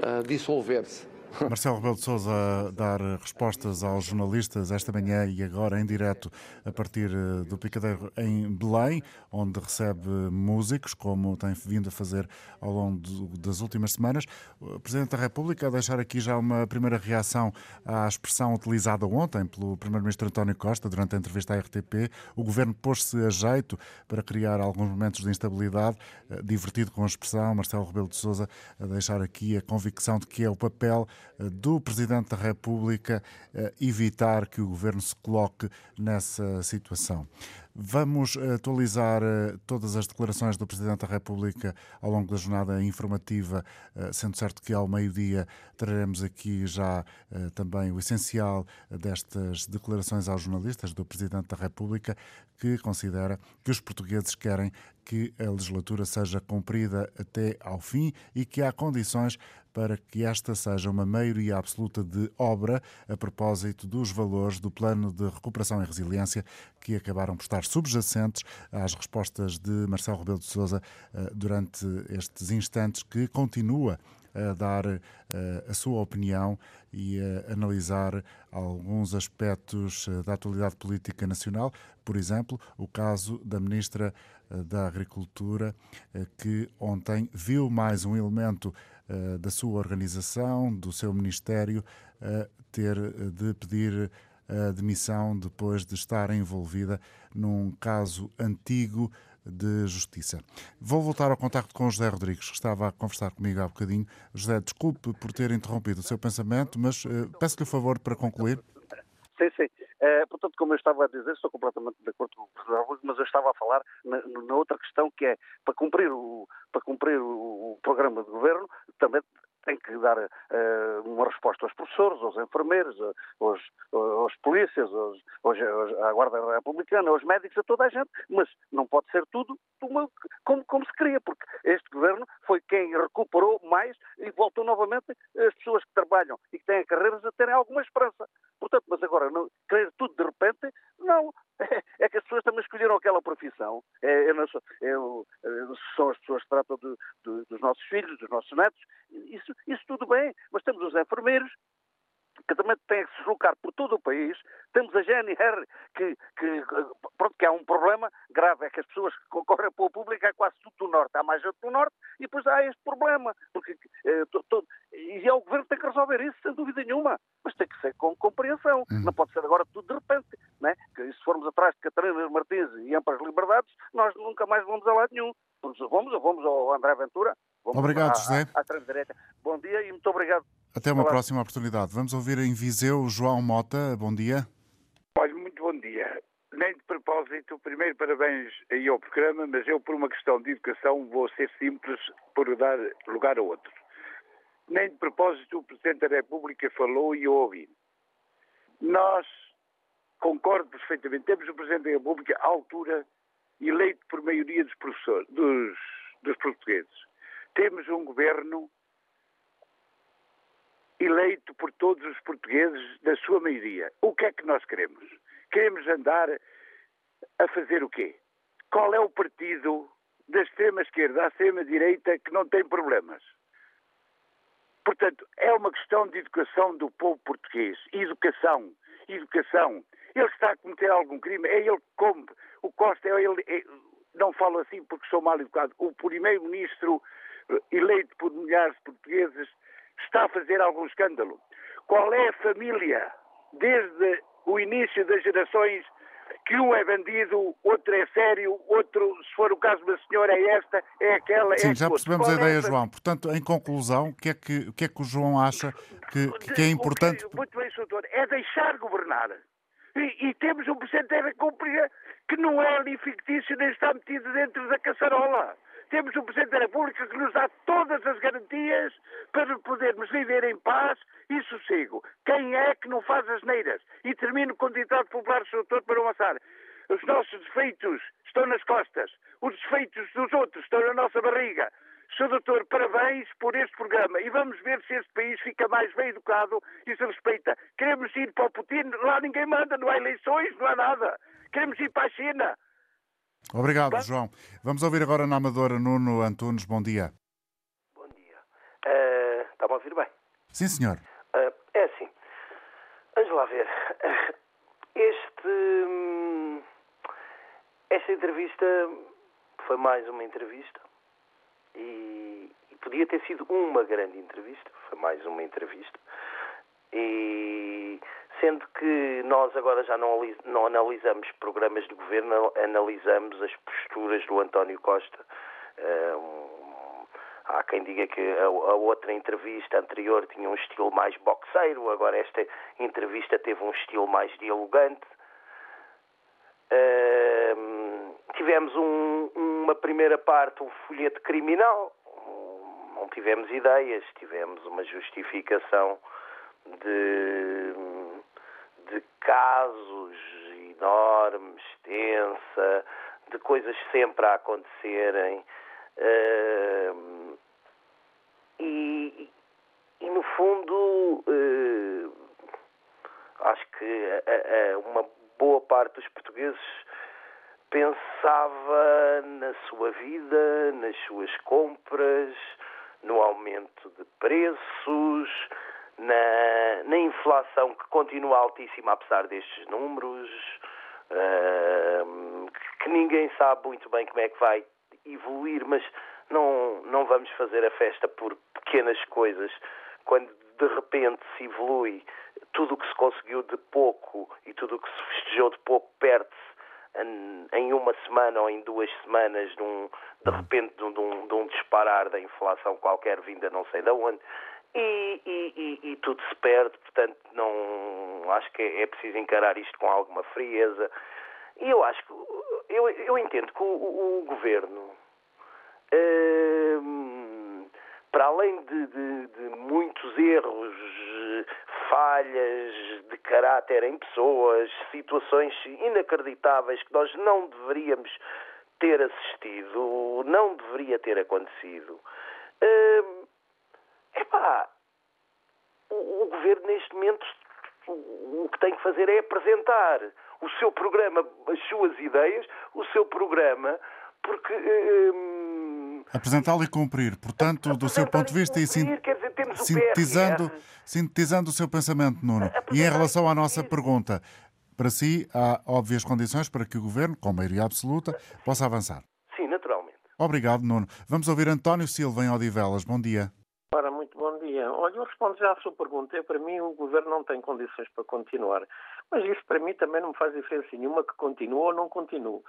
a dissolver-se Marcelo Rebelo de Sousa a dar respostas aos jornalistas esta manhã e agora em direto a partir eh, do Picadeiro em Belém, onde recebe músicos, como tem vindo a fazer ao longo das últimas semanas. O Presidente da República a deixar aqui já uma primeira reação à expressão utilizada ontem pelo Primeiro-Ministro António Costa durante a entrevista à RTP. O governo pôs-se a jeito para criar alguns momentos de instabilidade, eh, divertido com a expressão. Marcelo Rebelo de Sousa a deixar aqui a convicção de que é o papel do Presidente da República evitar que o governo se coloque nessa situação. Vamos atualizar todas as declarações do Presidente da República ao longo da jornada informativa, sendo certo que ao meio-dia traremos aqui já também o essencial destas declarações aos jornalistas do Presidente da República, que considera que os portugueses querem que a legislatura seja cumprida até ao fim e que há condições para que esta seja uma maioria absoluta de obra a propósito dos valores do Plano de Recuperação e Resiliência que acabaram por estar subjacentes às respostas de Marcelo Rebelo de Sousa eh, durante estes instantes que continua a dar uh, a sua opinião e a analisar alguns aspectos uh, da atualidade política nacional, por exemplo, o caso da Ministra da Agricultura, que ontem viu mais um elemento da sua organização, do seu Ministério, ter de pedir a demissão depois de estar envolvida num caso antigo de Justiça. Vou voltar ao contacto com José Rodrigues, que estava a conversar comigo há bocadinho. José, desculpe por ter interrompido o seu pensamento, mas uh, peço-lhe o favor para concluir. Sim, sim. Uh, portanto, como eu estava a dizer, estou completamente de acordo com o Augusto, mas eu estava a falar na, na, outra questão que é para cumprir o, para cumprir o, o programa de governo também tem que dar uh, uma resposta aos professores, aos enfermeiros, aos, aos polícias, aos, aos, à Guarda Republicana, aos médicos, a toda a gente, mas não pode ser tudo uma, como, como se queria, porque este governo foi quem recuperou mais e voltou novamente as pessoas que trabalham e que têm carreiras a terem alguma esperança. Portanto, mas agora, não, querer tudo de repente, não. É que as pessoas também escolheram aquela profissão. É, é, é, são as pessoas que tratam de, de, dos nossos filhos, dos nossos netos. Isso, isso tudo bem, mas temos os enfermeiros, que também têm que se deslocar por todo o país. Temos a GNR, que, que, pronto, que há um problema grave, é que as pessoas que concorrem para o público é quase tudo do Norte. Há mais gente do Norte e depois há este problema. Porque, todo, e é o Governo que tem que resolver isso, sem dúvida nenhuma. Mas tem que ser com compreensão. Uhum. Não pode ser agora tudo de repente. Né? Que se formos atrás de Catarina Martins e amplas liberdades, nós nunca mais vamos a lado nenhum. Vamos, vamos ao André Ventura, Vamos obrigado, à, José. À, à. Bom dia e muito obrigado. Até uma próxima oportunidade. Vamos ouvir em Viseu João Mota. Bom dia. Olha, muito bom dia. Nem de propósito, primeiro parabéns aí ao programa, mas eu, por uma questão de educação, vou ser simples por dar lugar a outro. Nem de propósito o Presidente da República falou e eu ouvi. Nós, concordo perfeitamente, temos o Presidente da República à altura eleito por maioria dos professores, dos, dos portugueses temos um governo eleito por todos os portugueses, da sua maioria. O que é que nós queremos? Queremos andar a fazer o quê? Qual é o partido da extrema-esquerda à extrema-direita que não tem problemas? Portanto, é uma questão de educação do povo português. Educação. Educação. Ele está a cometer algum crime, é ele que come. O Costa, é ele. É, não falo assim porque sou mal educado. O primeiro-ministro eleito por milhares de portugueses, está a fazer algum escândalo. Qual é a família, desde o início das gerações, que um é bandido, outro é sério, outro, se for o caso da senhora, é esta, é aquela, Sim, é já percebemos a é ideia, é João. Portanto, em conclusão, o que é que o, que é que o João acha que, que é importante? Muito bem, doutor. É deixar governar. E, e temos um Presidente da República que não é ali fictício nem está metido dentro da caçarola temos um Presidente da República que nos dá todas as garantias para podermos viver em paz e sossego. Quem é que não faz as neiras? E termino com o ditado popular, Sr. Doutor, para avançar. Os nossos defeitos estão nas costas, os defeitos dos outros estão na nossa barriga. Sr. Doutor, parabéns por este programa e vamos ver se este país fica mais bem educado e se respeita. Queremos ir para o Putin, lá ninguém manda, não há eleições, não há nada. Queremos ir para a China, Obrigado, João. Vamos ouvir agora na Amadora Nuno Antunes. Bom dia. Bom dia. Uh, Está-me a ouvir bem? Sim, senhor. Uh, é assim. Vamos lá ver. Este. Hum, esta entrevista foi mais uma entrevista e, e podia ter sido uma grande entrevista. Foi mais uma entrevista. E sendo que nós agora já não, não analisamos programas de governo, analisamos as posturas do António Costa. Uh, Há quem diga que a, a, outra entrevista anterior tinha um estilo mais boxeiro, agora esta entrevista teve um estilo mais dialogante. Uh, tivemos um, uma primeira parte, um folheto criminal, não tivemos ideias, tivemos uma justificação de, de casos enormes, extensa, de coisas sempre a acontecerem. Uh, e, e, no fundo, uh, acho que uma boa parte dos portugueses pensava na sua vida, nas suas compras, no aumento de preços, na, na inflação que continua altíssima apesar destes números, uh, que ninguém sabe muito bem como é que vai evoluir, mas não, não vamos fazer a festa por pequenas coisas, quando de repente se evolui tudo o que se conseguiu de pouco e tudo o que se festejou de pouco perde-se em uma semana ou em duas semanas, num, de repente, de um, de um disparar da inflação qualquer vinda não sei de onde, e, e, e, tudo se perde, portanto, não acho que é, preciso encarar isto com alguma frieza. E eu acho que eu, eu entendo que o, o, o governo, hum, para além de, de, de, muitos erros, falhas de caráter em pessoas, situações inacreditáveis que nós não deveríamos ter assistido, não deveria ter acontecido. Hum, Epá, o, o governo neste momento o, o que tem que fazer é apresentar o seu programa, as suas ideias, o seu programa, porque. Hum, Apresentá-lo e cumprir. Portanto, do seu ponto de vista, e dizer, sintetizando, sintetizando o seu pensamento, Nuno, e em relação à nossa pergunta, para si há óbvias condições para que o governo, com maioria absoluta, possa avançar. Sim, naturalmente. Obrigado, Nuno. Vamos ouvir António Silva em Odivelas. Bom dia. Ora, muito bom dia. Olha, eu respondo já à sua pergunta. Para mim, o governo não tem condições para continuar. Mas isso, para mim, também não me faz diferença nenhuma que continue ou não continue.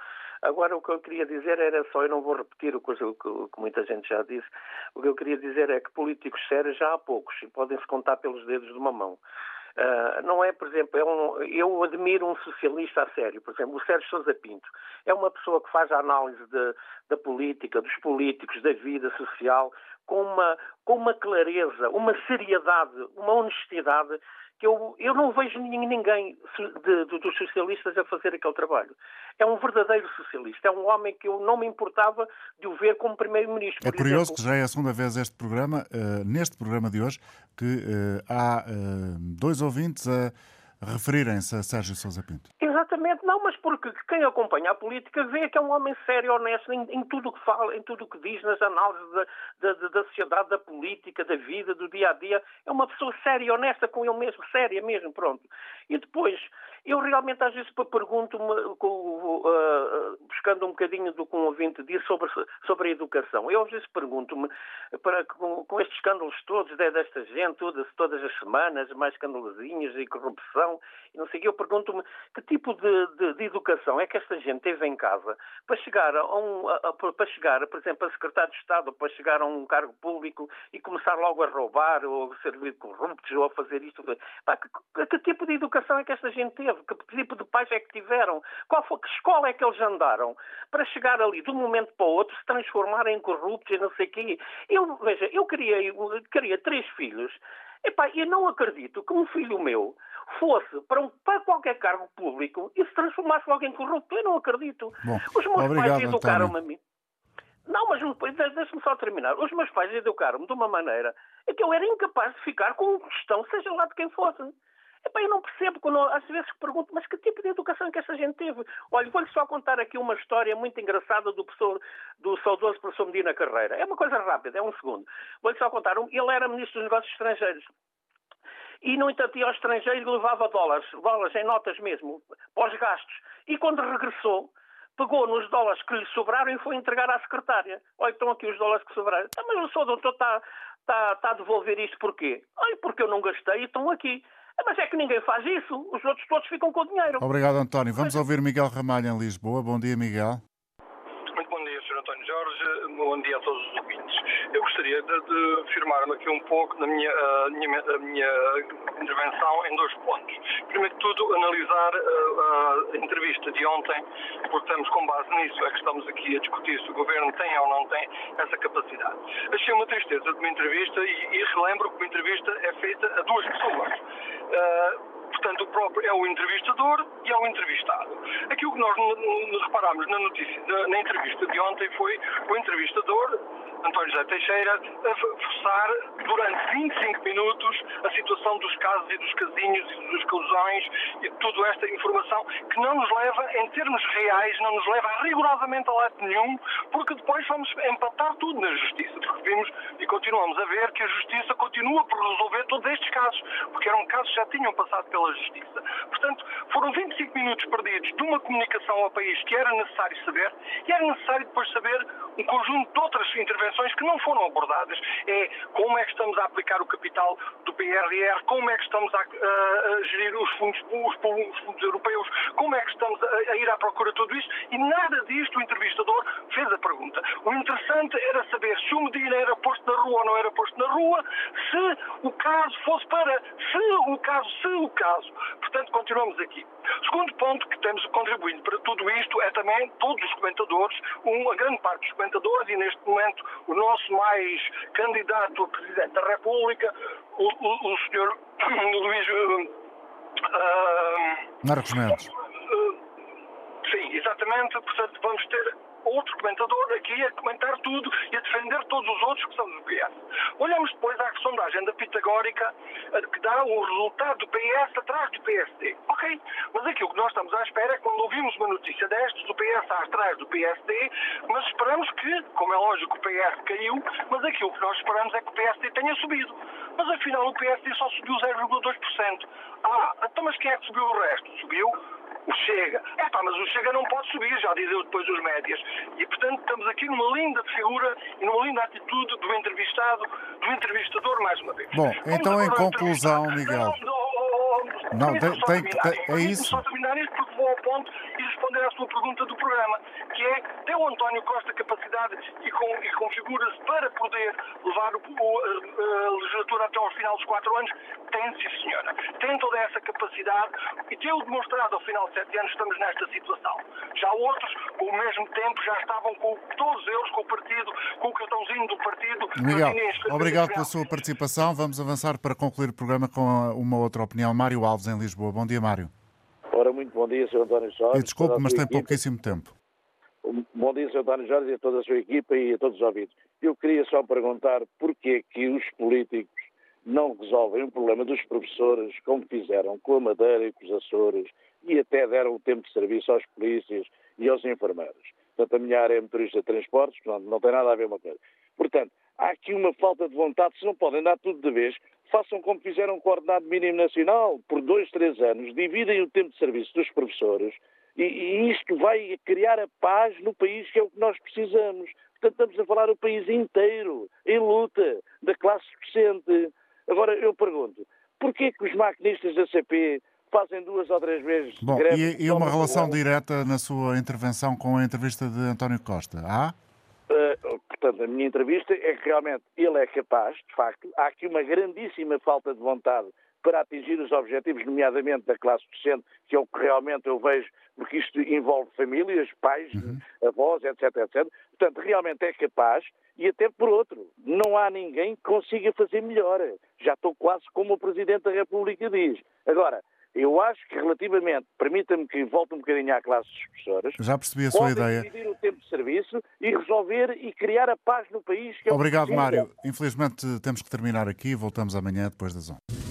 Agora, o que eu queria dizer era só, eu não vou repetir o que, que muita gente já disse, o que eu queria dizer é que políticos sérios já há poucos e podem-se contar pelos dedos de uma mão. Uh, não é, por exemplo, é um, eu admiro um socialista a sério, por exemplo, o Sérgio Sousa Pinto. É uma pessoa que faz a análise de, da política, dos políticos, da vida social, com uma, com uma clareza, uma seriedade, uma honestidade que eu, eu não vejo ninguém de, de, dos socialistas a fazer aquele trabalho. É um verdadeiro socialista, é um homem que eu não me importava de o ver como primeiro-ministro. É curioso exemplo. que já é a segunda vez este programa, uh, neste programa de hoje, que uh, há uh, dois ouvintes a referirem-se a Sérgio Sousa Pinto. Exatamente, não, mas porque quem acompanha a política vê que é um homem sério, honesto em, em tudo o que fala, em tudo o que diz, nas análises da, da, da, sociedade, da política, da vida, do dia a dia. É uma pessoa séria honesta com ele mesmo, séria mesmo, pronto. E depois, eu realmente às vezes pergunto-me, uh, buscando um bocadinho do que um ouvinte disse sobre, sobre a educação, eu às vezes pergunto-me, com, com, estes escândalos todos desta gente, todas, todas as semanas, mais escandalozinhos e corrupção, e não sei o que, eu pergunto-me que tipo de, de, de, educação é que esta gente teve em casa para chegar a um, a, a, para chegar, por exemplo, a secretário de Estado, para chegar a um cargo público e começar logo a roubar ou a servir corruptos ou a fazer isto. Pá, que, que, que tipo de educação é que esta gente teve? Que tipo de pais é que tiveram? Qual foi, que escola é que eles andaram? Para chegar ali, de um momento para o outro, se transformarem em corruptos e não sei o quê. Eu, veja, eu queria, eu queria três filhos. Epá, eu não acredito que um filho meu fosse para, um, para qualquer cargo público e se transformasse logo em corrupto. Eu não acredito. Bom, Os meus obrigado, pais educaram-me a mim. Não, mas deixe-me só terminar. Os meus pais educaram-me de uma maneira em que eu era incapaz de ficar com um questão, seja lá de quem fosse. Epá, eu não percebo, quando, às vezes pergunto, mas que tipo de educação que esta gente teve? Olha, vou-lhe só contar aqui uma história muito engraçada do, professor, do saudoso professor Medina Carreira. É uma coisa rápida, é um segundo. Vou-lhe só contar. Ele era ministro dos negócios estrangeiros. E, no entanto, ia ao estrangeiro e levava dólares, dólares em notas mesmo, para os gastos. E quando regressou, pegou nos dólares que lhe sobraram e foi entregar à secretária. Olha, estão aqui os dólares que sobraram. Então, mas o senhor doutor está, está, está a devolver isto porquê? Olha, porque eu não gastei e estão aqui. Mas é que ninguém faz isso. Os outros todos ficam com o dinheiro. Obrigado, António. Vamos ouvir Miguel Ramalho em Lisboa. Bom dia, Miguel. Muito bom dia, Sr. António Jorge. Bom dia a todos os ouvintes. Eu gostaria de, de firmar-me aqui um pouco na minha, uh, minha, minha intervenção em dois pontos. Primeiro de tudo, analisar uh, a entrevista de ontem, porque estamos com base nisso, é que estamos aqui a discutir se o Governo tem ou não tem essa capacidade. Achei uma tristeza de uma entrevista e, e relembro que uma entrevista é feita a duas pessoas. Uh, Portanto, o próprio é o entrevistador e é o entrevistado. Aquilo que nós reparámos na notícia, na entrevista de ontem foi o entrevistador António José Teixeira a forçar durante 25 minutos a situação dos casos e dos casinhos e dos causões e toda esta informação que não nos leva, em termos reais, não nos leva rigorosamente a lado nenhum, porque depois vamos empatar tudo na Justiça. Porque vimos e continuamos a ver que a Justiça continua por resolver todos estes casos, porque eram casos que já tinham passado pela Justiça. Portanto, foram 25 minutos perdidos de uma comunicação ao país que era necessário saber e era necessário depois saber um conjunto de outras intervenções que não foram abordadas. É como é que estamos a aplicar o capital do PRR, como é que estamos a, a, a gerir os fundos, os, os, fundos europeus, como é que estamos a, a, ir à procura de tudo isto, e nada disto o entrevistador fez a pergunta. O interessante era saber se o Medina era posto na rua ou não era posto na rua, se o caso fosse para, se o caso, se o caso. Portanto, continuamos aqui. Segundo ponto que temos contribuindo para tudo isto é também todos os comentadores, uma grande parte dos comentadores, e neste momento o nosso mais candidato a Presidente da República, o, o, o senhor Luís. Uh, Marcos Mendes. Uh, sim, exatamente. Portanto, vamos ter outro comentador aqui a comentar tudo e a defender todos os outros que são do PS. Olhamos depois à sondagem da Pitagórica que dá o resultado do PS atrás do PSD. Ok, mas aquilo que nós estamos à espera é quando ouvimos uma notícia destas, do PS atrás do PSD, mas esperamos que, como é lógico, o PS caiu, mas aquilo que nós esperamos é que o PSD tenha subido. Mas afinal o PSD só subiu 0,2%. Ah, então mas quem é que subiu o resto? Subiu o Chega. É pá, mas o Chega não pode subir, já dizem depois os médias. E, portanto, estamos aqui numa linda figura e numa linda atitude do entrevistado, do entrevistador, mais uma vez. Bom, Vamos então, em conclusão, Miguel. Não, não, tem, tem, tem, é isso. só terminar isto porque vou ao ponto e responder à sua pergunta do programa, que é, tem o António Costa capacidade e, com, e configura-se para poder levar o, o, a, a, legislatura até ao final dos quatro anos? Tem, sim, senhora. Tem toda essa capacidade e tem-o demonstrado ao final de sete anos estamos nesta situação. Já outros, ao mesmo tempo, já estavam com todos eles, com o partido, com o cartãozinho do partido. Miguel, obrigado pela sua participação. Vamos avançar para concluir o programa com uma outra opinião. Mário Alves, em Lisboa. Bom dia, Mário. Ora, muito bom dia, Sr. António Jorge. E desculpe, mas tem equipa. pouquíssimo tempo. Bom dia, Sr. António Jorge, e a toda a sua equipa e a todos os ouvidos. Eu queria só perguntar porquê que os políticos não resolvem o problema dos professores, como fizeram com a Madeira e com os Açores, e até deram o tempo de serviço aos polícias e aos enfermeiros. Portanto, a minha área é motorista de transportes, não, não tem nada a ver uma coisa. Portanto, há aqui uma falta de vontade, se não podem dar tudo de vez, façam como fizeram com o ordenado mínimo nacional, por dois, três anos, dividem o tempo de serviço dos professores e, e isto vai criar a paz no país, que é o que nós precisamos. Portanto, estamos a falar o país inteiro, em luta, da classe docente. Agora, eu pergunto, porquê que os maquinistas da CP fazem duas ou três vezes Bom, greve? E, e uma relação direta na sua intervenção com a entrevista de António Costa? Há? Uh, portanto, a minha entrevista é que realmente ele é capaz, de facto, há aqui uma grandíssima falta de vontade para atingir os objetivos, nomeadamente da classe docente, que é o que realmente eu vejo, porque isto envolve famílias, pais, uhum. avós, etc, etc. Portanto, realmente é capaz e até por outro, não há ninguém que consiga fazer melhor. Já estou quase como o Presidente da República diz. Agora, eu acho que relativamente, permita-me que volte um bocadinho à classe dos professores. Já percebi a sua ideia. dividir o tempo de serviço e resolver e criar a paz no país. É Obrigado, Mário. Infelizmente temos que terminar aqui. Voltamos amanhã depois das 11.